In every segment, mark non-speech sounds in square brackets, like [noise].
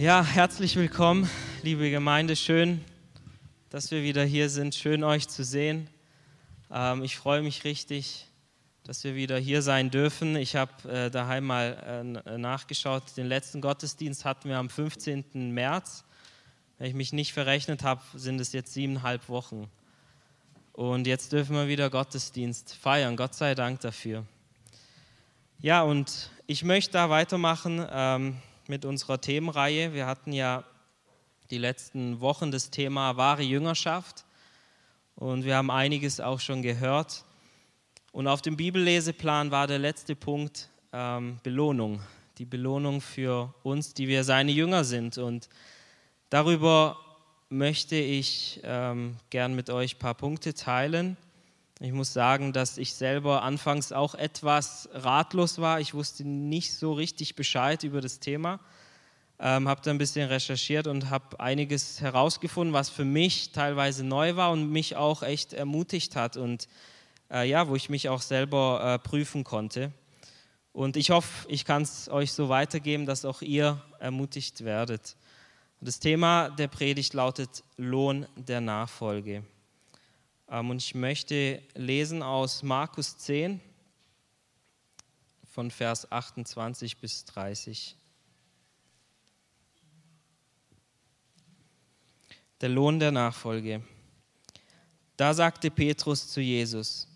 Ja, herzlich willkommen, liebe Gemeinde. Schön, dass wir wieder hier sind. Schön, euch zu sehen. Ähm, ich freue mich richtig, dass wir wieder hier sein dürfen. Ich habe äh, daheim mal äh, nachgeschaut. Den letzten Gottesdienst hatten wir am 15. März. Wenn ich mich nicht verrechnet habe, sind es jetzt siebeneinhalb Wochen. Und jetzt dürfen wir wieder Gottesdienst feiern. Gott sei Dank dafür. Ja, und ich möchte da weitermachen. Ähm, mit unserer Themenreihe. Wir hatten ja die letzten Wochen das Thema wahre Jüngerschaft und wir haben einiges auch schon gehört. Und auf dem Bibelleseplan war der letzte Punkt ähm, Belohnung, die Belohnung für uns, die wir seine Jünger sind. Und darüber möchte ich ähm, gern mit euch ein paar Punkte teilen. Ich muss sagen, dass ich selber anfangs auch etwas ratlos war. Ich wusste nicht so richtig Bescheid über das Thema. Ähm, habe da ein bisschen recherchiert und habe einiges herausgefunden, was für mich teilweise neu war und mich auch echt ermutigt hat und äh, ja, wo ich mich auch selber äh, prüfen konnte. Und ich hoffe, ich kann es euch so weitergeben, dass auch ihr ermutigt werdet. Das Thema der Predigt lautet Lohn der Nachfolge. Ähm, und ich möchte lesen aus Markus 10 von Vers 28 bis 30. Der Lohn der Nachfolge. Da sagte Petrus zu Jesus,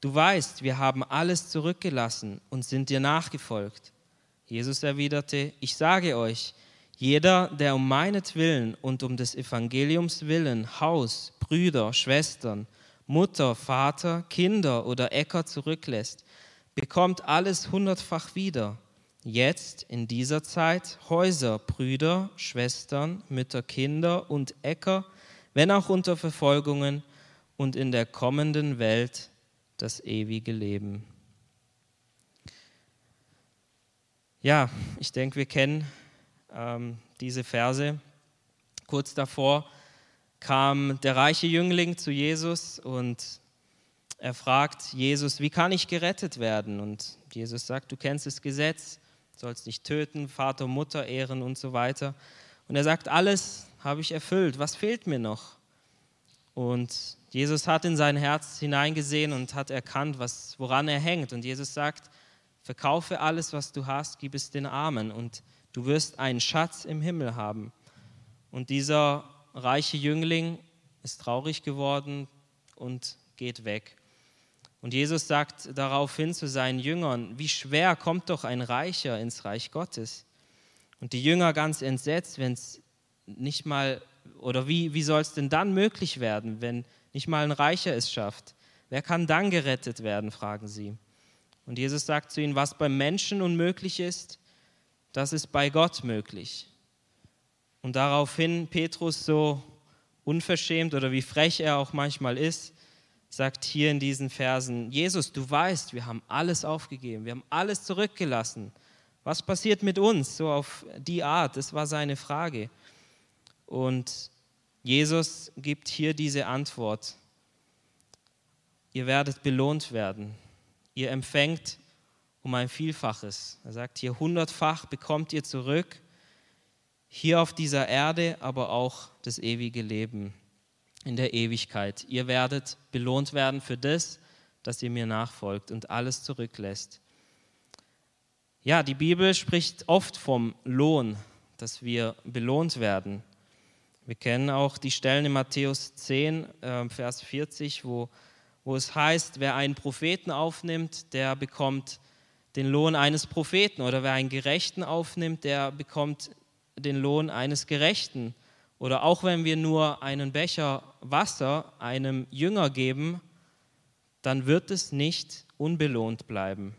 du weißt, wir haben alles zurückgelassen und sind dir nachgefolgt. Jesus erwiderte, ich sage euch, jeder, der um meinetwillen und um des Evangeliums willen Haus, Brüder, Schwestern, Mutter, Vater, Kinder oder Äcker zurücklässt, bekommt alles hundertfach wieder. Jetzt in dieser Zeit Häuser, Brüder, Schwestern, Mütter, Kinder und Äcker, wenn auch unter Verfolgungen und in der kommenden Welt das ewige Leben. Ja, ich denke, wir kennen ähm, diese Verse. Kurz davor kam der reiche Jüngling zu Jesus und er fragt Jesus, wie kann ich gerettet werden? Und Jesus sagt, du kennst das Gesetz, sollst nicht töten, Vater, Mutter ehren und so weiter. Und er sagt, alles habe ich erfüllt, was fehlt mir noch? Und Jesus hat in sein Herz hineingesehen und hat erkannt, was, woran er hängt. Und Jesus sagt, verkaufe alles, was du hast, gib es den Armen und du wirst einen Schatz im Himmel haben. Und dieser reiche Jüngling ist traurig geworden und geht weg. Und Jesus sagt daraufhin zu seinen Jüngern, wie schwer kommt doch ein Reicher ins Reich Gottes. Und die Jünger ganz entsetzt, wenn es nicht mal, oder wie, wie soll es denn dann möglich werden, wenn nicht mal ein Reicher es schafft? Wer kann dann gerettet werden, fragen sie. Und Jesus sagt zu ihnen, was beim Menschen unmöglich ist, das ist bei Gott möglich. Und daraufhin Petrus so unverschämt oder wie frech er auch manchmal ist, sagt hier in diesen Versen, Jesus, du weißt, wir haben alles aufgegeben, wir haben alles zurückgelassen. Was passiert mit uns? So auf die Art, das war seine Frage. Und Jesus gibt hier diese Antwort. Ihr werdet belohnt werden. Ihr empfängt um ein Vielfaches. Er sagt hier, hundertfach bekommt ihr zurück hier auf dieser Erde, aber auch das ewige Leben in der Ewigkeit. Ihr werdet belohnt werden für das, dass ihr mir nachfolgt und alles zurücklässt. Ja, die Bibel spricht oft vom Lohn, dass wir belohnt werden. Wir kennen auch die Stellen in Matthäus 10, äh, Vers 40, wo, wo es heißt, wer einen Propheten aufnimmt, der bekommt den Lohn eines Propheten. Oder wer einen Gerechten aufnimmt, der bekommt den Lohn eines Gerechten. Oder auch wenn wir nur einen Becher Wasser einem Jünger geben, dann wird es nicht unbelohnt bleiben.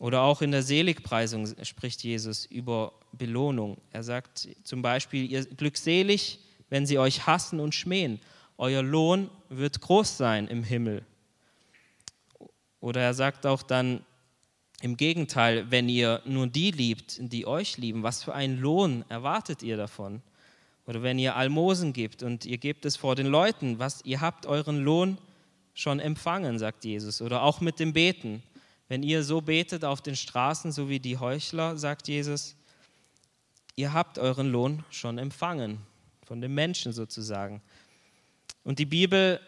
Oder auch in der Seligpreisung spricht Jesus über Belohnung. Er sagt zum Beispiel, ihr glückselig, wenn sie euch hassen und schmähen. Euer Lohn wird groß sein im Himmel. Oder er sagt auch dann, im Gegenteil, wenn ihr nur die liebt, die euch lieben, was für einen Lohn erwartet ihr davon? Oder wenn ihr Almosen gibt und ihr gebt es vor den Leuten, was ihr habt euren Lohn schon empfangen, sagt Jesus. Oder auch mit dem Beten. Wenn ihr so betet auf den Straßen, so wie die Heuchler, sagt Jesus, ihr habt euren Lohn schon empfangen, von den Menschen sozusagen. Und die Bibel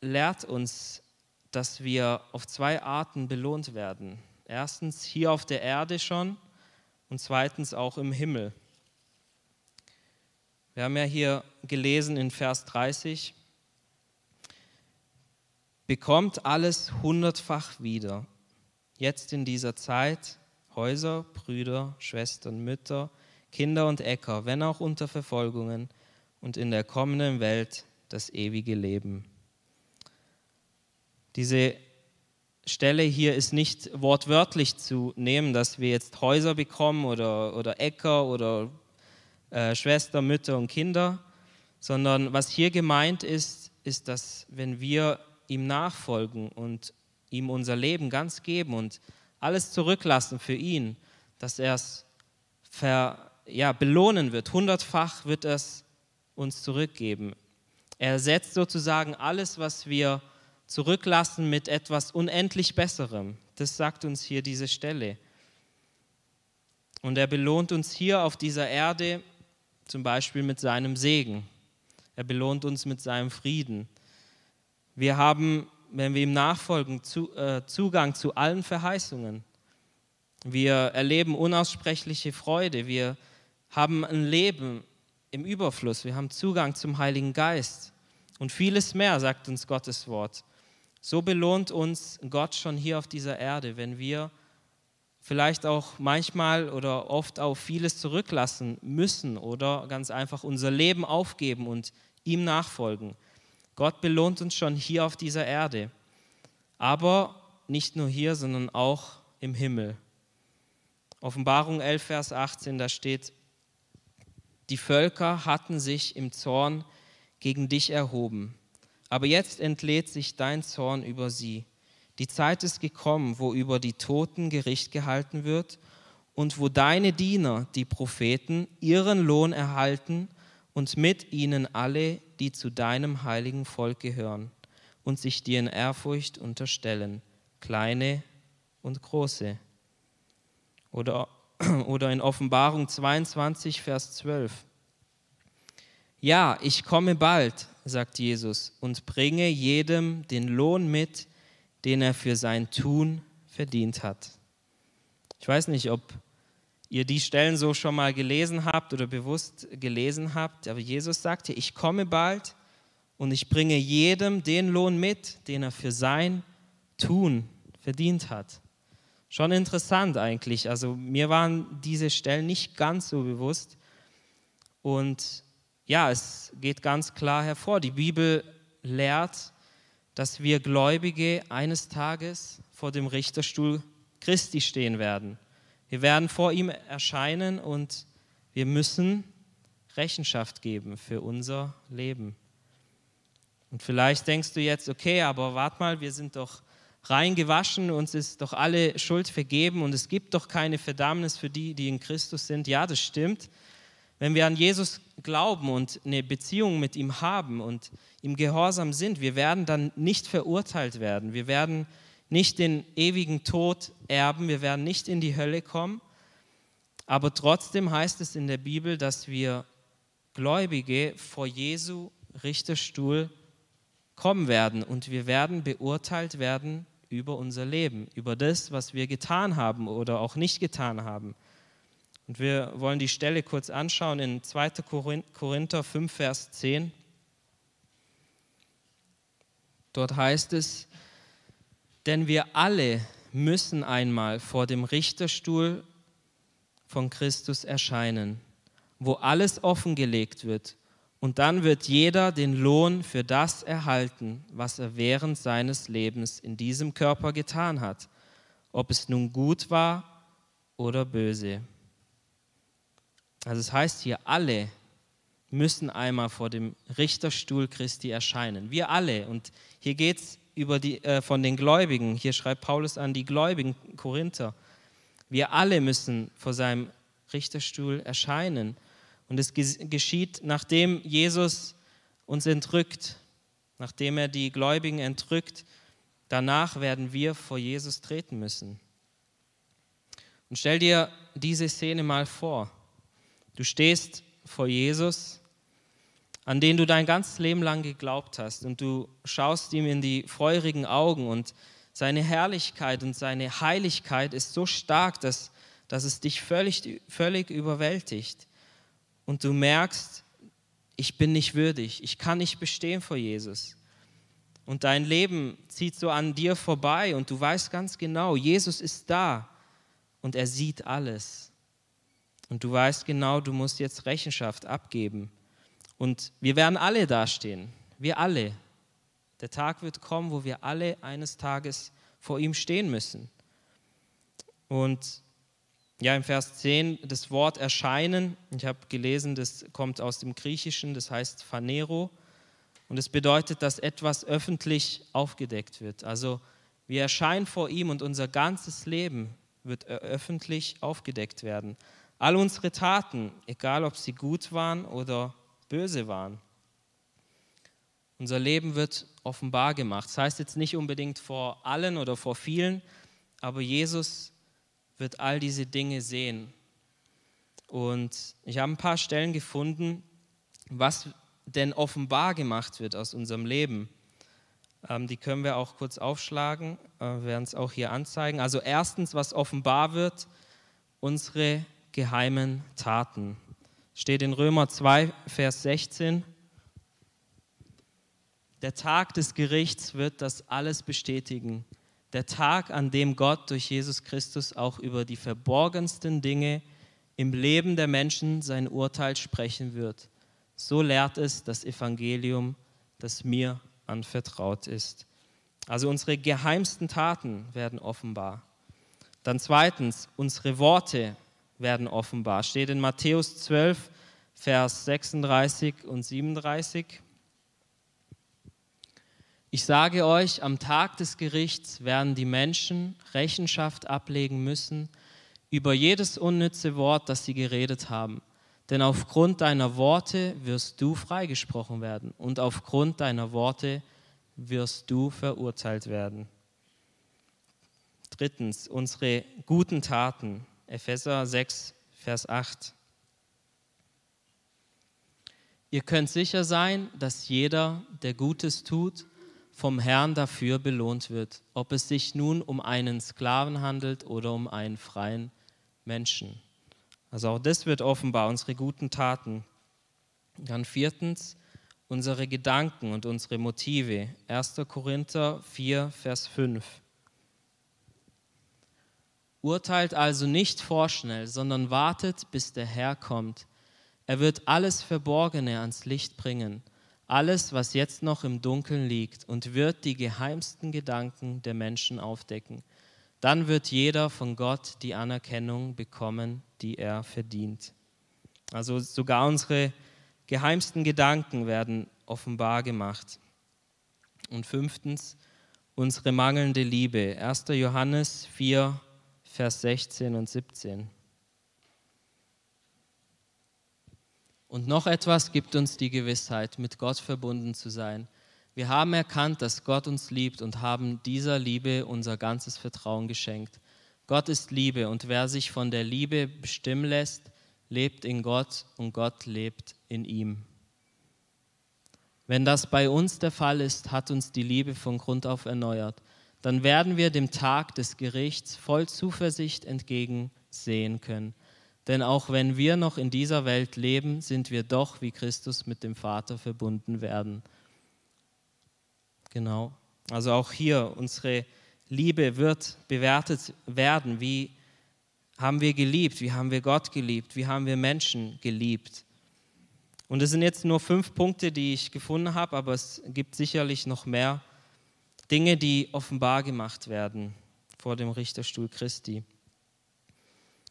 lehrt uns, dass wir auf zwei Arten belohnt werden. Erstens hier auf der Erde schon und zweitens auch im Himmel. Wir haben ja hier gelesen in Vers 30, bekommt alles hundertfach wieder, jetzt in dieser Zeit, Häuser, Brüder, Schwestern, Mütter, Kinder und Äcker, wenn auch unter Verfolgungen und in der kommenden Welt das ewige Leben. Diese Stelle hier ist nicht wortwörtlich zu nehmen, dass wir jetzt Häuser bekommen oder, oder Äcker oder äh, Schwester, Mütter und Kinder, sondern was hier gemeint ist, ist, dass wenn wir ihm nachfolgen und ihm unser Leben ganz geben und alles zurücklassen für ihn, dass er es ja, belohnen wird, hundertfach wird er es uns zurückgeben. Er ersetzt sozusagen alles, was wir zurücklassen, mit etwas unendlich Besserem. Das sagt uns hier diese Stelle. Und er belohnt uns hier auf dieser Erde zum Beispiel mit seinem Segen. Er belohnt uns mit seinem Frieden. Wir haben, wenn wir ihm nachfolgen, äh, Zugang zu allen Verheißungen. Wir erleben unaussprechliche Freude. Wir haben ein Leben im Überfluss. Wir haben Zugang zum Heiligen Geist. Und vieles mehr, sagt uns Gottes Wort. So belohnt uns Gott schon hier auf dieser Erde, wenn wir vielleicht auch manchmal oder oft auf vieles zurücklassen müssen oder ganz einfach unser Leben aufgeben und ihm nachfolgen. Gott belohnt uns schon hier auf dieser Erde, aber nicht nur hier, sondern auch im Himmel. Offenbarung 11, Vers 18, da steht, die Völker hatten sich im Zorn gegen dich erhoben, aber jetzt entlädt sich dein Zorn über sie die Zeit ist gekommen, wo über die Toten Gericht gehalten wird und wo deine Diener, die Propheten, ihren Lohn erhalten und mit ihnen alle, die zu deinem heiligen Volk gehören und sich dir in Ehrfurcht unterstellen, kleine und große. Oder, [clears throat] oder in Offenbarung 22, Vers 12. Ja, ich komme bald, sagt Jesus, und bringe jedem den Lohn mit, den er für sein Tun verdient hat. Ich weiß nicht, ob ihr die Stellen so schon mal gelesen habt oder bewusst gelesen habt, aber Jesus sagte, ich komme bald und ich bringe jedem den Lohn mit, den er für sein Tun verdient hat. Schon interessant eigentlich. Also mir waren diese Stellen nicht ganz so bewusst. Und ja, es geht ganz klar hervor. Die Bibel lehrt, dass wir Gläubige eines Tages vor dem Richterstuhl Christi stehen werden. Wir werden vor ihm erscheinen und wir müssen Rechenschaft geben für unser Leben. Und vielleicht denkst du jetzt, okay, aber wart mal, wir sind doch rein gewaschen, uns ist doch alle Schuld vergeben und es gibt doch keine Verdammnis für die, die in Christus sind. Ja, das stimmt. Wenn wir an Jesus glauben und eine Beziehung mit ihm haben und ihm gehorsam sind, wir werden dann nicht verurteilt werden. Wir werden nicht den ewigen Tod erben, wir werden nicht in die Hölle kommen. Aber trotzdem heißt es in der Bibel, dass wir Gläubige vor Jesu Richterstuhl kommen werden und wir werden beurteilt werden über unser Leben, über das, was wir getan haben oder auch nicht getan haben. Und wir wollen die Stelle kurz anschauen in 2. Korinther 5, Vers 10. Dort heißt es, denn wir alle müssen einmal vor dem Richterstuhl von Christus erscheinen, wo alles offengelegt wird. Und dann wird jeder den Lohn für das erhalten, was er während seines Lebens in diesem Körper getan hat, ob es nun gut war oder böse. Also es heißt hier, alle müssen einmal vor dem Richterstuhl Christi erscheinen. Wir alle. Und hier geht es äh, von den Gläubigen. Hier schreibt Paulus an die Gläubigen Korinther. Wir alle müssen vor seinem Richterstuhl erscheinen. Und es geschieht, nachdem Jesus uns entrückt, nachdem er die Gläubigen entrückt. Danach werden wir vor Jesus treten müssen. Und stell dir diese Szene mal vor. Du stehst vor Jesus, an den du dein ganzes Leben lang geglaubt hast, und du schaust ihm in die feurigen Augen und seine Herrlichkeit und seine Heiligkeit ist so stark, dass, dass es dich völlig, völlig überwältigt. Und du merkst, ich bin nicht würdig, ich kann nicht bestehen vor Jesus. Und dein Leben zieht so an dir vorbei und du weißt ganz genau, Jesus ist da und er sieht alles. Und du weißt genau, du musst jetzt Rechenschaft abgeben. Und wir werden alle dastehen, wir alle. Der Tag wird kommen, wo wir alle eines Tages vor ihm stehen müssen. Und ja, im Vers 10 das Wort erscheinen, ich habe gelesen, das kommt aus dem Griechischen, das heißt Phanero. Und es bedeutet, dass etwas öffentlich aufgedeckt wird. Also wir erscheinen vor ihm und unser ganzes Leben wird öffentlich aufgedeckt werden. All unsere Taten, egal ob sie gut waren oder böse waren. Unser Leben wird offenbar gemacht. Das heißt jetzt nicht unbedingt vor allen oder vor vielen, aber Jesus wird all diese Dinge sehen. Und ich habe ein paar Stellen gefunden, was denn offenbar gemacht wird aus unserem Leben. Ähm, die können wir auch kurz aufschlagen, äh, werden es auch hier anzeigen. Also erstens, was offenbar wird, unsere geheimen Taten. Steht in Römer 2, Vers 16. Der Tag des Gerichts wird das alles bestätigen der Tag, an dem Gott durch Jesus Christus auch über die verborgensten Dinge im Leben der Menschen sein Urteil sprechen wird. So lehrt es das Evangelium, das mir anvertraut ist. Also unsere geheimsten Taten werden offenbar. Dann zweitens, unsere Worte werden offenbar. Steht in Matthäus 12, Vers 36 und 37. Ich sage euch, am Tag des Gerichts werden die Menschen Rechenschaft ablegen müssen über jedes unnütze Wort, das sie geredet haben. Denn aufgrund deiner Worte wirst du freigesprochen werden und aufgrund deiner Worte wirst du verurteilt werden. Drittens, unsere guten Taten. Epheser 6, Vers 8. Ihr könnt sicher sein, dass jeder, der Gutes tut, vom Herrn dafür belohnt wird, ob es sich nun um einen Sklaven handelt oder um einen freien Menschen. Also auch das wird offenbar, unsere guten Taten. Dann viertens, unsere Gedanken und unsere Motive. 1. Korinther 4, Vers 5. Urteilt also nicht vorschnell, sondern wartet, bis der Herr kommt. Er wird alles Verborgene ans Licht bringen alles, was jetzt noch im Dunkeln liegt und wird die geheimsten Gedanken der Menschen aufdecken. Dann wird jeder von Gott die Anerkennung bekommen, die er verdient. Also sogar unsere geheimsten Gedanken werden offenbar gemacht. Und fünftens, unsere mangelnde Liebe. 1. Johannes 4, Vers 16 und 17. Und noch etwas gibt uns die Gewissheit, mit Gott verbunden zu sein. Wir haben erkannt, dass Gott uns liebt und haben dieser Liebe unser ganzes Vertrauen geschenkt. Gott ist Liebe und wer sich von der Liebe bestimmen lässt, lebt in Gott und Gott lebt in ihm. Wenn das bei uns der Fall ist, hat uns die Liebe von Grund auf erneuert. Dann werden wir dem Tag des Gerichts voll Zuversicht entgegensehen können. Denn auch wenn wir noch in dieser Welt leben, sind wir doch wie Christus mit dem Vater verbunden werden. Genau. Also auch hier, unsere Liebe wird bewertet werden. Wie haben wir geliebt? Wie haben wir Gott geliebt? Wie haben wir Menschen geliebt? Und es sind jetzt nur fünf Punkte, die ich gefunden habe, aber es gibt sicherlich noch mehr Dinge, die offenbar gemacht werden vor dem Richterstuhl Christi.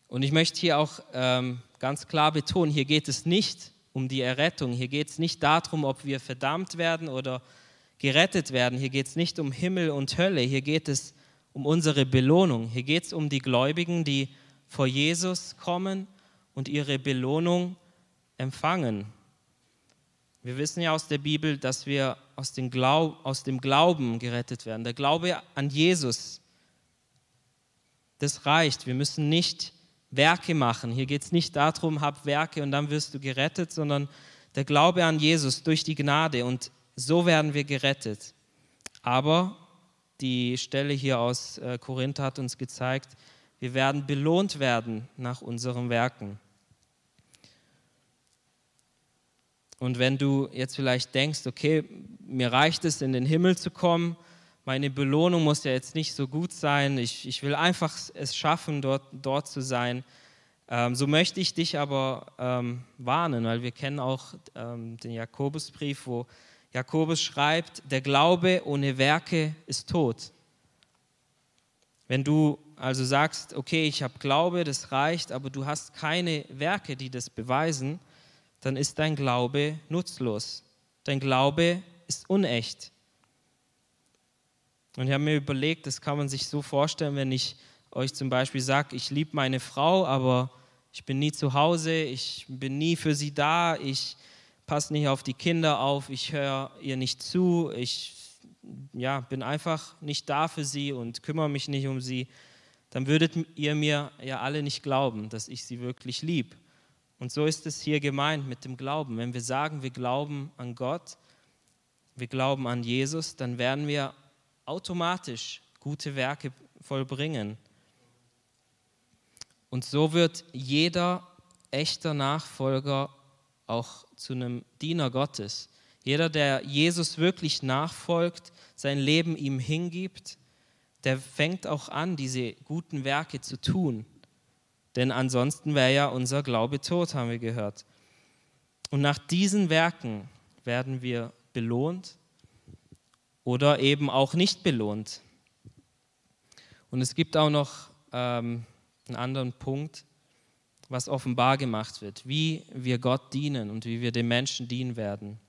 Und ich möchte hier auch ähm, ganz klar betonen, hier geht es nicht um die Errettung, hier geht es nicht darum, ob wir verdammt werden oder gerettet werden, hier geht es nicht um Himmel und Hölle, hier geht es um unsere Belohnung, hier geht es um die Gläubigen, die vor Jesus kommen und ihre Belohnung empfangen. Wir wissen ja aus der Bibel, dass wir aus dem, Glaub, aus dem Glauben gerettet werden. Der Glaube an Jesus, das reicht. Wir müssen nicht Werke machen. Hier geht es nicht darum, hab Werke und dann wirst du gerettet, sondern der Glaube an Jesus durch die Gnade und so werden wir gerettet. Aber die Stelle hier aus äh, Korinth hat uns gezeigt, wir werden belohnt werden nach unseren Werken. Und wenn du jetzt vielleicht denkst, okay, mir reicht es, in den Himmel zu kommen, meine Belohnung muss ja jetzt nicht so gut sein, ich, ich will einfach es schaffen, dort, dort zu sein, ähm, so möchte ich dich aber ähm, warnen, weil wir kennen auch ähm, den Jakobusbrief, wo Jakobus schreibt, der Glaube ohne Werke ist tot. Wenn du also sagst, okay, ich habe Glaube, das reicht, aber du hast keine Werke, die das beweisen, dann ist dein Glaube nutzlos. Dein Glaube ist unecht. Und ich habe mir überlegt, das kann man sich so vorstellen, wenn ich euch zum Beispiel sage, ich liebe meine Frau, aber ich bin nie zu Hause, ich bin nie für sie da, ich passe nicht auf die Kinder auf, ich höre ihr nicht zu, ich ja, bin einfach nicht da für sie und kümmere mich nicht um sie, dann würdet ihr mir ja alle nicht glauben, dass ich sie wirklich lieb. Und so ist es hier gemeint mit dem Glauben. Wenn wir sagen, wir glauben an Gott, wir glauben an Jesus, dann werden wir automatisch gute Werke vollbringen. Und so wird jeder echter Nachfolger auch zu einem Diener Gottes. Jeder, der Jesus wirklich nachfolgt, sein Leben ihm hingibt, der fängt auch an, diese guten Werke zu tun. Denn ansonsten wäre ja unser Glaube tot, haben wir gehört. Und nach diesen Werken werden wir belohnt oder eben auch nicht belohnt. Und es gibt auch noch ähm, einen anderen Punkt, was offenbar gemacht wird, wie wir Gott dienen und wie wir den Menschen dienen werden.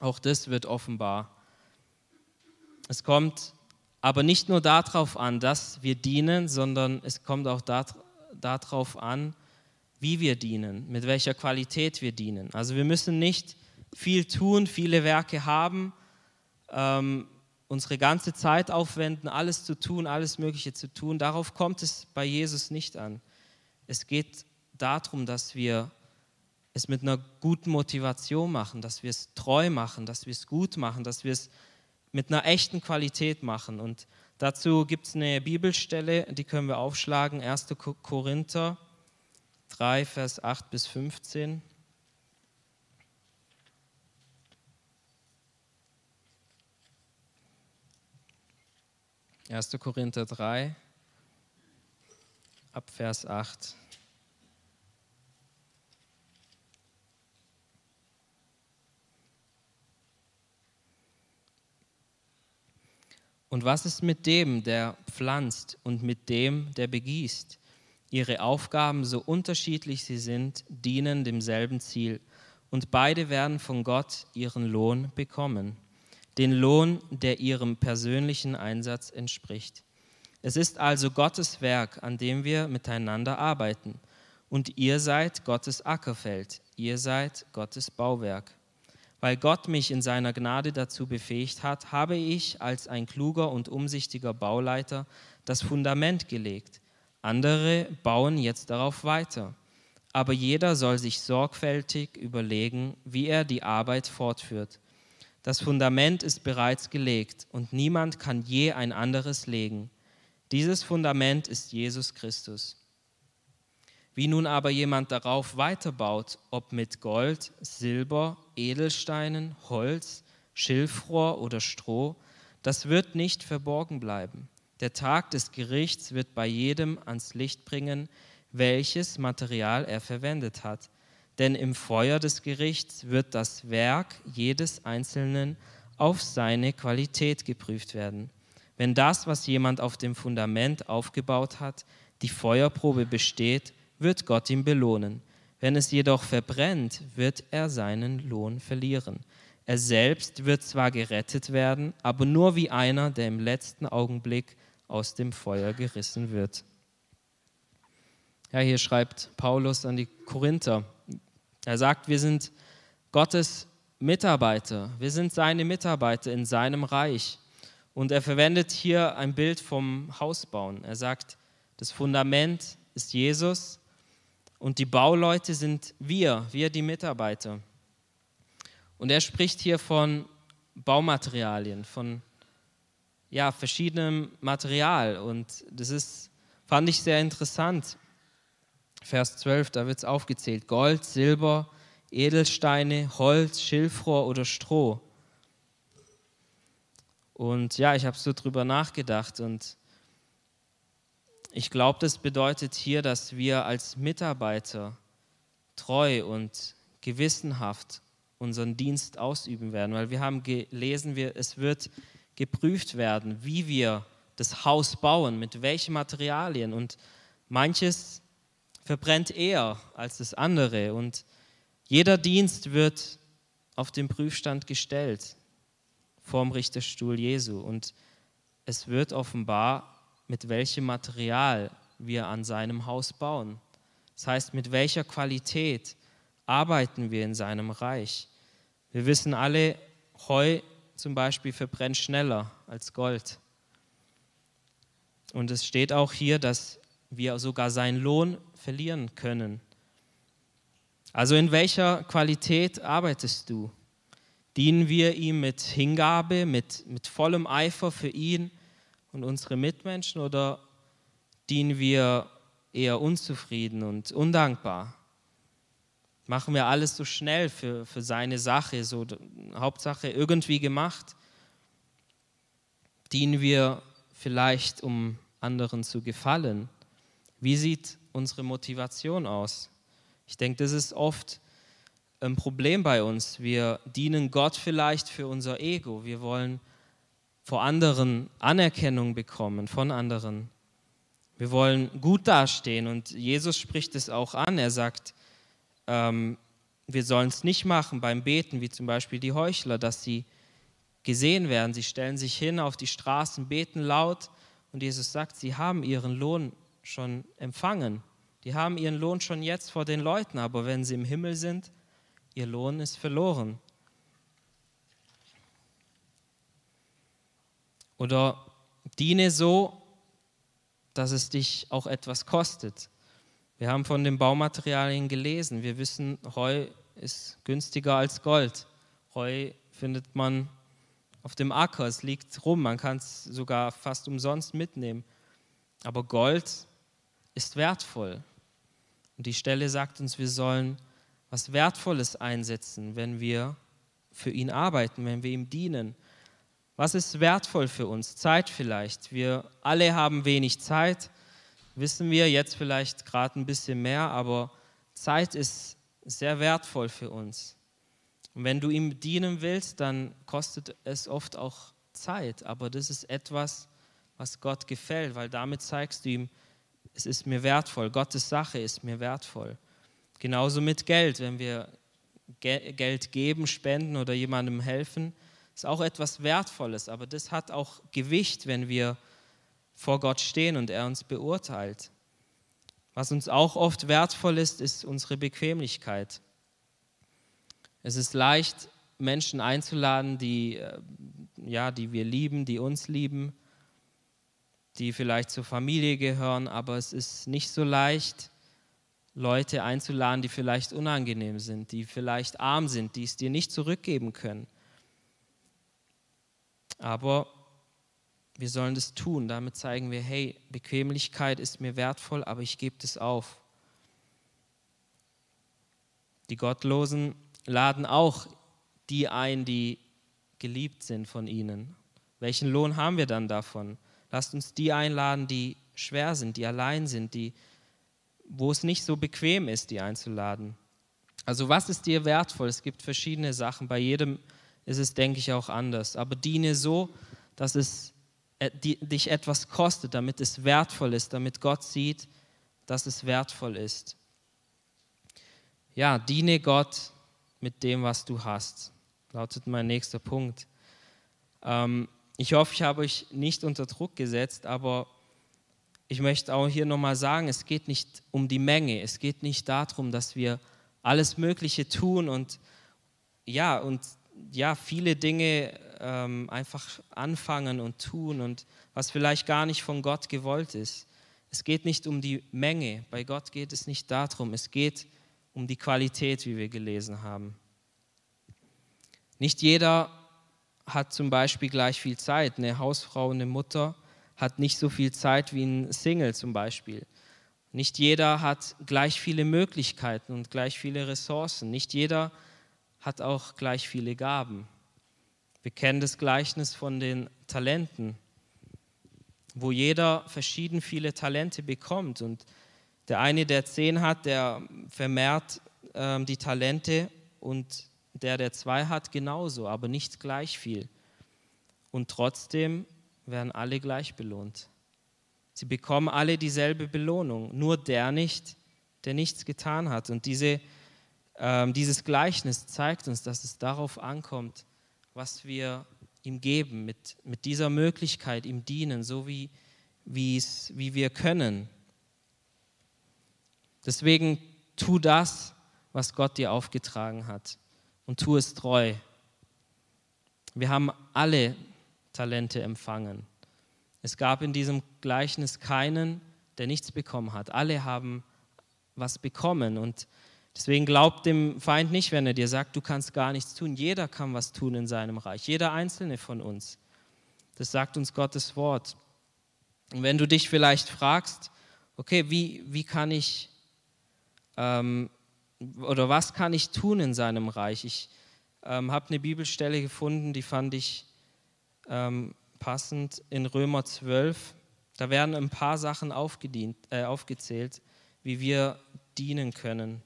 Auch das wird offenbar. Es kommt aber nicht nur darauf an, dass wir dienen, sondern es kommt auch darauf an, wie wir dienen, mit welcher Qualität wir dienen. Also wir müssen nicht viel tun, viele Werke haben, ähm, unsere ganze Zeit aufwenden, alles zu tun, alles Mögliche zu tun. Darauf kommt es bei Jesus nicht an. Es geht darum, dass wir es mit einer guten Motivation machen, dass wir es treu machen, dass wir es gut machen, dass wir es mit einer echten Qualität machen. Und dazu gibt es eine Bibelstelle, die können wir aufschlagen, 1. Korinther 3, Vers 8 bis 15. 1. Korinther 3, ab Vers 8. Und was ist mit dem, der pflanzt und mit dem, der begießt? Ihre Aufgaben, so unterschiedlich sie sind, dienen demselben Ziel. Und beide werden von Gott ihren Lohn bekommen den Lohn, der ihrem persönlichen Einsatz entspricht. Es ist also Gottes Werk, an dem wir miteinander arbeiten. Und ihr seid Gottes Ackerfeld, ihr seid Gottes Bauwerk. Weil Gott mich in seiner Gnade dazu befähigt hat, habe ich als ein kluger und umsichtiger Bauleiter das Fundament gelegt. Andere bauen jetzt darauf weiter. Aber jeder soll sich sorgfältig überlegen, wie er die Arbeit fortführt. Das Fundament ist bereits gelegt und niemand kann je ein anderes legen. Dieses Fundament ist Jesus Christus. Wie nun aber jemand darauf weiterbaut, ob mit Gold, Silber, Edelsteinen, Holz, Schilfrohr oder Stroh, das wird nicht verborgen bleiben. Der Tag des Gerichts wird bei jedem ans Licht bringen, welches Material er verwendet hat denn im Feuer des Gerichts wird das Werk jedes Einzelnen auf seine Qualität geprüft werden. Wenn das, was jemand auf dem Fundament aufgebaut hat, die Feuerprobe besteht, wird Gott ihn belohnen. Wenn es jedoch verbrennt, wird er seinen Lohn verlieren. Er selbst wird zwar gerettet werden, aber nur wie einer, der im letzten Augenblick aus dem Feuer gerissen wird. Ja, hier schreibt Paulus an die Korinther, er sagt, wir sind Gottes Mitarbeiter, wir sind seine Mitarbeiter in seinem Reich. Und er verwendet hier ein Bild vom Hausbauen. Er sagt, das Fundament ist Jesus Und die Bauleute sind wir, wir die Mitarbeiter. Und er spricht hier von Baumaterialien, von ja, verschiedenem Material. Und das ist, fand ich sehr interessant. Vers 12, da wird es aufgezählt. Gold, Silber, Edelsteine, Holz, Schilfrohr oder Stroh. Und ja, ich habe so drüber nachgedacht und ich glaube, das bedeutet hier, dass wir als Mitarbeiter treu und gewissenhaft unseren Dienst ausüben werden, weil wir haben gelesen, wir, es wird geprüft werden, wie wir das Haus bauen, mit welchen Materialien und manches verbrennt eher als das andere und jeder Dienst wird auf den Prüfstand gestellt vorm Richterstuhl Jesu. Und es wird offenbar, mit welchem Material wir an seinem Haus bauen. Das heißt, mit welcher Qualität arbeiten wir in seinem Reich. Wir wissen alle, Heu zum Beispiel verbrennt schneller als Gold. Und es steht auch hier, dass wir sogar seinen Lohn verlieren können. Also in welcher Qualität arbeitest du? dienen wir ihm mit Hingabe, mit, mit vollem Eifer für ihn und unsere Mitmenschen oder dienen wir eher unzufrieden und undankbar? Machen wir alles so schnell für, für seine Sache, so Hauptsache irgendwie gemacht? Dienen wir vielleicht, um anderen zu gefallen? Wie sieht unsere Motivation aus? Ich denke, das ist oft ein Problem bei uns. Wir dienen Gott vielleicht für unser Ego. Wir wollen vor anderen Anerkennung bekommen, von anderen. Wir wollen gut dastehen und Jesus spricht es auch an. Er sagt, ähm, wir sollen es nicht machen beim Beten, wie zum Beispiel die Heuchler, dass sie gesehen werden. Sie stellen sich hin auf die Straßen, beten laut und Jesus sagt, sie haben ihren Lohn schon empfangen. Die haben ihren Lohn schon jetzt vor den Leuten, aber wenn sie im Himmel sind, ihr Lohn ist verloren. Oder diene so, dass es dich auch etwas kostet. Wir haben von den Baumaterialien gelesen. Wir wissen, Heu ist günstiger als Gold. Heu findet man auf dem Acker, es liegt rum, man kann es sogar fast umsonst mitnehmen. Aber Gold ist wertvoll. Und die Stelle sagt uns, wir sollen was Wertvolles einsetzen, wenn wir für ihn arbeiten, wenn wir ihm dienen. Was ist wertvoll für uns? Zeit vielleicht. Wir alle haben wenig Zeit, wissen wir jetzt vielleicht gerade ein bisschen mehr, aber Zeit ist sehr wertvoll für uns. Und wenn du ihm dienen willst, dann kostet es oft auch Zeit, aber das ist etwas, was Gott gefällt, weil damit zeigst du ihm, es ist mir wertvoll, Gottes Sache ist mir wertvoll. Genauso mit Geld, wenn wir Geld geben, spenden oder jemandem helfen, ist auch etwas Wertvolles, aber das hat auch Gewicht, wenn wir vor Gott stehen und er uns beurteilt. Was uns auch oft wertvoll ist, ist unsere Bequemlichkeit. Es ist leicht, Menschen einzuladen, die, äh, ja, die wir lieben, die uns lieben, die vielleicht zur Familie gehören, aber es ist nicht so leicht, Leute einzuladen, die vielleicht unangenehm sind, die vielleicht arm sind, die es dir nicht zurückgeben können. Aber wir sollen das tun. Damit zeigen wir, hey, Bequemlichkeit ist mir wertvoll, aber ich gebe das auf. Die Gottlosen laden auch die ein, die geliebt sind von ihnen. Welchen Lohn haben wir dann davon? Lasst uns die einladen, die schwer sind, die allein sind, die wo es nicht so bequem ist, die einzuladen. Also was ist dir wertvoll? Es gibt verschiedene Sachen. Bei jedem ist es, denke ich, auch anders. Aber diene so, dass es äh, dich etwas kostet, damit es wertvoll ist, damit Gott sieht, dass es wertvoll ist. Ja, diene Gott mit dem, was du hast, lautet mein nächster Punkt. Ähm, ich hoffe, ich habe euch nicht unter Druck gesetzt, aber ich möchte auch hier nochmal sagen, es geht nicht um die Menge, es geht nicht darum, dass wir alles Mögliche tun und ja, und ja, viele Dinge ähm, einfach anfangen und tun und was vielleicht gar nicht von Gott gewollt ist. Es geht nicht um die Menge, bei Gott geht es nicht darum, es geht um die Qualität, wie wir gelesen haben. Nicht jeder hat zum Beispiel gleich viel Zeit. Eine Hausfrau, eine Mutter hat nicht so viel Zeit wie ein Single zum Beispiel. Nicht jeder hat gleich viele Möglichkeiten und gleich viele Ressourcen. Nicht jeder hat auch gleich viele Gaben. Wir kennen das Gleichnis von den Talenten, wo jeder verschieden viele Talente bekommt. Und der eine, der zehn hat, der vermehrt äh, die Talente und der, der zwei hat, genauso, aber nicht gleich viel. Und trotzdem werden alle gleich belohnt. Sie bekommen alle dieselbe Belohnung, nur der nicht, der nichts getan hat. Und diese, äh, dieses Gleichnis zeigt uns, dass es darauf ankommt, was wir ihm geben, mit, mit dieser Möglichkeit ihm dienen, so wie, wie wir können. Deswegen tu das, was Gott dir aufgetragen hat und tu es treu. Wir haben alle Talente empfangen. Es gab in diesem Gleichnis keinen, der nichts bekommen hat. Alle haben was bekommen und deswegen glaubt dem Feind nicht, wenn er dir sagt, du kannst gar nichts tun. Jeder kann was tun in seinem Reich, jeder einzelne von uns. Das sagt uns Gottes Wort. Und wenn du dich vielleicht fragst, okay, wie, wie kann ich ähm, oder was kann ich tun in seinem Reich? Ich ähm, habe eine Bibelstelle gefunden, die fand ich ähm, passend in Römer 12. Da werden ein paar Sachen äh, aufgezählt, wie wir dienen können.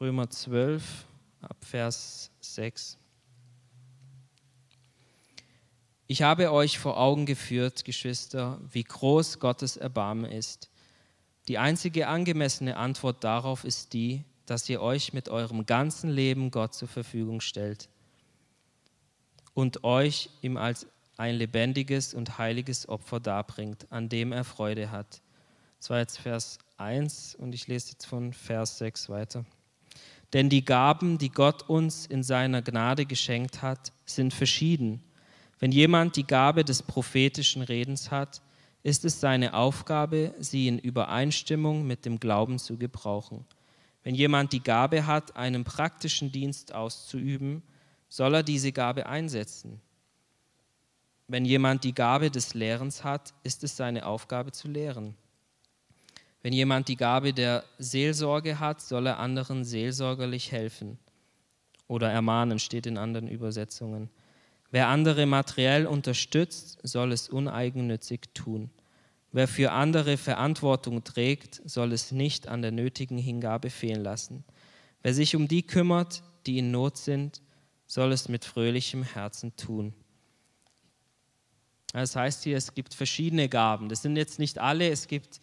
Römer 12 ab Vers 6. Ich habe euch vor Augen geführt, Geschwister, wie groß Gottes Erbarmen ist. Die einzige angemessene Antwort darauf ist die, dass ihr euch mit eurem ganzen Leben Gott zur Verfügung stellt und euch ihm als ein lebendiges und heiliges Opfer darbringt, an dem er Freude hat. Das war jetzt Vers 1 und ich lese jetzt von Vers 6 weiter. Denn die Gaben, die Gott uns in seiner Gnade geschenkt hat, sind verschieden. Wenn jemand die Gabe des prophetischen Redens hat, ist es seine Aufgabe, sie in Übereinstimmung mit dem Glauben zu gebrauchen. Wenn jemand die Gabe hat, einen praktischen Dienst auszuüben, soll er diese Gabe einsetzen. Wenn jemand die Gabe des Lehrens hat, ist es seine Aufgabe zu lehren. Wenn jemand die Gabe der Seelsorge hat, soll er anderen seelsorgerlich helfen oder ermahnen, steht in anderen Übersetzungen. Wer andere materiell unterstützt, soll es uneigennützig tun. Wer für andere Verantwortung trägt, soll es nicht an der nötigen Hingabe fehlen lassen. Wer sich um die kümmert, die in Not sind, soll es mit fröhlichem Herzen tun. Das heißt hier, es gibt verschiedene Gaben. Das sind jetzt nicht alle, es gibt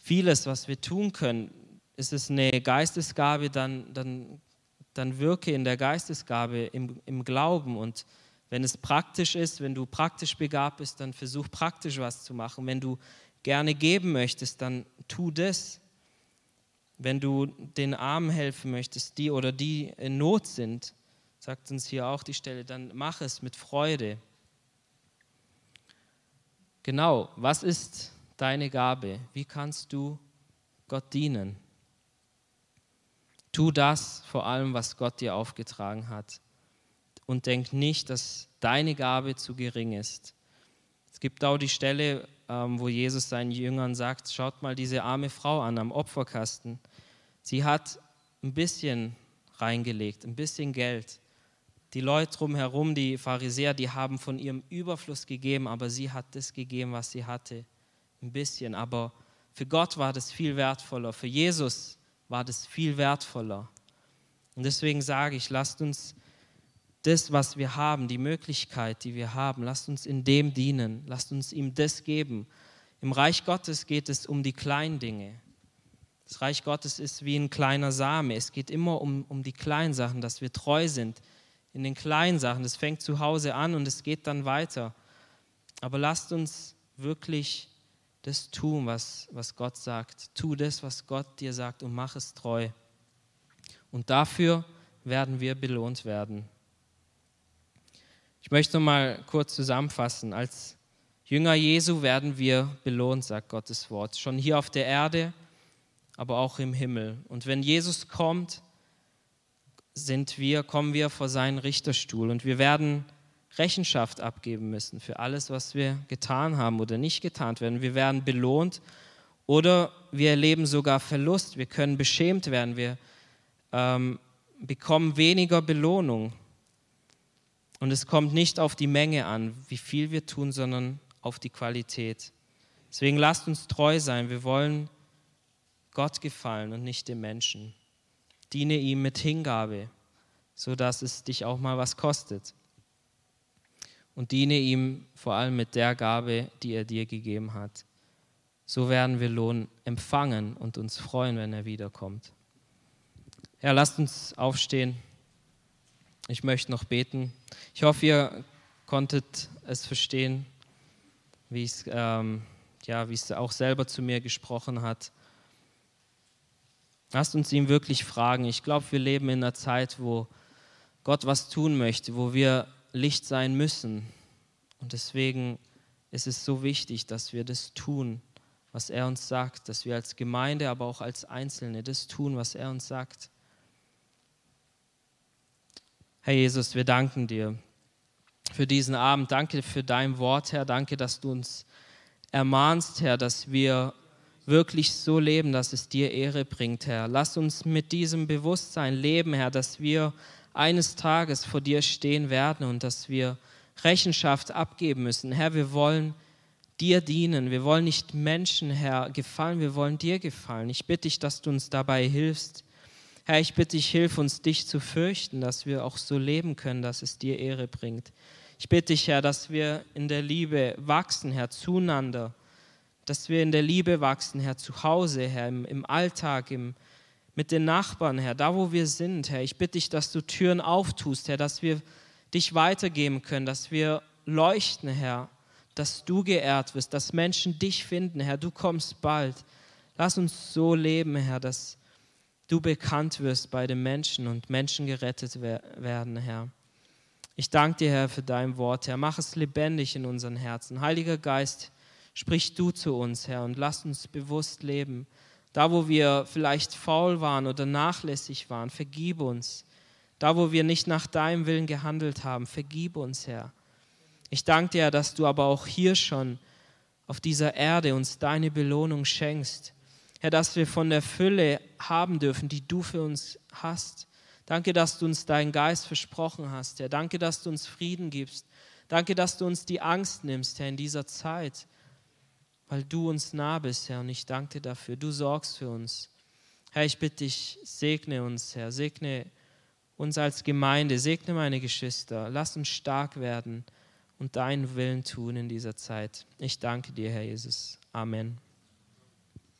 vieles, was wir tun können. Ist es eine Geistesgabe, dann, dann, dann wirke in der Geistesgabe im, im Glauben und wenn es praktisch ist, wenn du praktisch begabt bist, dann versuch praktisch was zu machen. Wenn du gerne geben möchtest, dann tu das. Wenn du den Armen helfen möchtest, die oder die in Not sind, sagt uns hier auch die Stelle, dann mach es mit Freude. Genau, was ist deine Gabe? Wie kannst du Gott dienen? Tu das vor allem, was Gott dir aufgetragen hat und denk nicht, dass deine Gabe zu gering ist. Es gibt auch die Stelle, ähm, wo Jesus seinen Jüngern sagt, schaut mal diese arme Frau an am Opferkasten. Sie hat ein bisschen reingelegt, ein bisschen Geld. Die Leute drumherum, die Pharisäer, die haben von ihrem Überfluss gegeben, aber sie hat das gegeben, was sie hatte. Ein bisschen. Aber für Gott war das viel wertvoller. Für Jesus war das viel wertvoller. Und deswegen sage ich, lasst uns das, was wir haben, die Möglichkeit, die wir haben, lasst uns in dem dienen, lasst uns ihm das geben. Im Reich Gottes geht es um die kleinen Dinge. Das Reich Gottes ist wie ein kleiner Same. Es geht immer um, um die kleinen Sachen, dass wir treu sind in den kleinen Sachen. Das fängt zu Hause an und es geht dann weiter. Aber lasst uns wirklich das tun, was, was Gott sagt. Tu das, was Gott dir sagt und mach es treu. Und dafür werden wir belohnt werden. Ich möchte mal kurz zusammenfassen. Als Jünger Jesu werden wir belohnt, sagt Gottes Wort. Schon hier auf der Erde, aber auch im Himmel. Und wenn Jesus kommt, sind wir, kommen wir vor seinen Richterstuhl und wir werden Rechenschaft abgeben müssen für alles, was wir getan haben oder nicht getan werden. Wir werden belohnt oder wir erleben sogar Verlust. Wir können beschämt werden. Wir ähm, bekommen weniger Belohnung. Und es kommt nicht auf die Menge an, wie viel wir tun, sondern auf die Qualität. Deswegen lasst uns treu sein. Wir wollen Gott gefallen und nicht dem Menschen. Diene ihm mit Hingabe, sodass es dich auch mal was kostet. Und diene ihm vor allem mit der Gabe, die er dir gegeben hat. So werden wir Lohn empfangen und uns freuen, wenn er wiederkommt. Ja, lasst uns aufstehen. Ich möchte noch beten. Ich hoffe, ihr konntet es verstehen, wie es, ähm, ja, wie es auch selber zu mir gesprochen hat. Lasst uns ihn wirklich fragen. Ich glaube, wir leben in einer Zeit, wo Gott was tun möchte, wo wir Licht sein müssen. Und deswegen ist es so wichtig, dass wir das tun, was er uns sagt, dass wir als Gemeinde, aber auch als Einzelne das tun, was er uns sagt. Herr Jesus, wir danken dir für diesen Abend. Danke für dein Wort, Herr. Danke, dass du uns ermahnst, Herr, dass wir wirklich so leben, dass es dir Ehre bringt, Herr. Lass uns mit diesem Bewusstsein leben, Herr, dass wir eines Tages vor dir stehen werden und dass wir Rechenschaft abgeben müssen. Herr, wir wollen dir dienen. Wir wollen nicht Menschen, Herr, gefallen, wir wollen dir gefallen. Ich bitte dich, dass du uns dabei hilfst. Herr, ich bitte dich, hilf uns, dich zu fürchten, dass wir auch so leben können, dass es dir Ehre bringt. Ich bitte dich, Herr, dass wir in der Liebe wachsen, Herr, zueinander dass wir in der Liebe wachsen, Herr, zu Hause, Herr, im, im Alltag, im, mit den Nachbarn, Herr, da wo wir sind, Herr. Ich bitte dich, dass du Türen auftust, Herr, dass wir dich weitergeben können, dass wir leuchten, Herr, dass du geehrt wirst, dass Menschen dich finden, Herr, du kommst bald. Lass uns so leben, Herr, dass du bekannt wirst bei den Menschen und Menschen gerettet werden, Herr. Ich danke dir, Herr, für dein Wort, Herr. Mach es lebendig in unseren Herzen. Heiliger Geist, Sprich du zu uns, Herr, und lass uns bewusst leben. Da, wo wir vielleicht faul waren oder nachlässig waren, vergib uns. Da, wo wir nicht nach deinem Willen gehandelt haben, vergib uns, Herr. Ich danke dir, dass du aber auch hier schon auf dieser Erde uns deine Belohnung schenkst. Herr, dass wir von der Fülle haben dürfen, die du für uns hast. Danke, dass du uns deinen Geist versprochen hast, Herr. Danke, dass du uns Frieden gibst. Danke, dass du uns die Angst nimmst, Herr, in dieser Zeit weil du uns nah bist, Herr, und ich danke dir dafür. Du sorgst für uns. Herr, ich bitte dich, segne uns, Herr, segne uns als Gemeinde, segne meine Geschwister, lass uns stark werden und deinen Willen tun in dieser Zeit. Ich danke dir, Herr Jesus. Amen.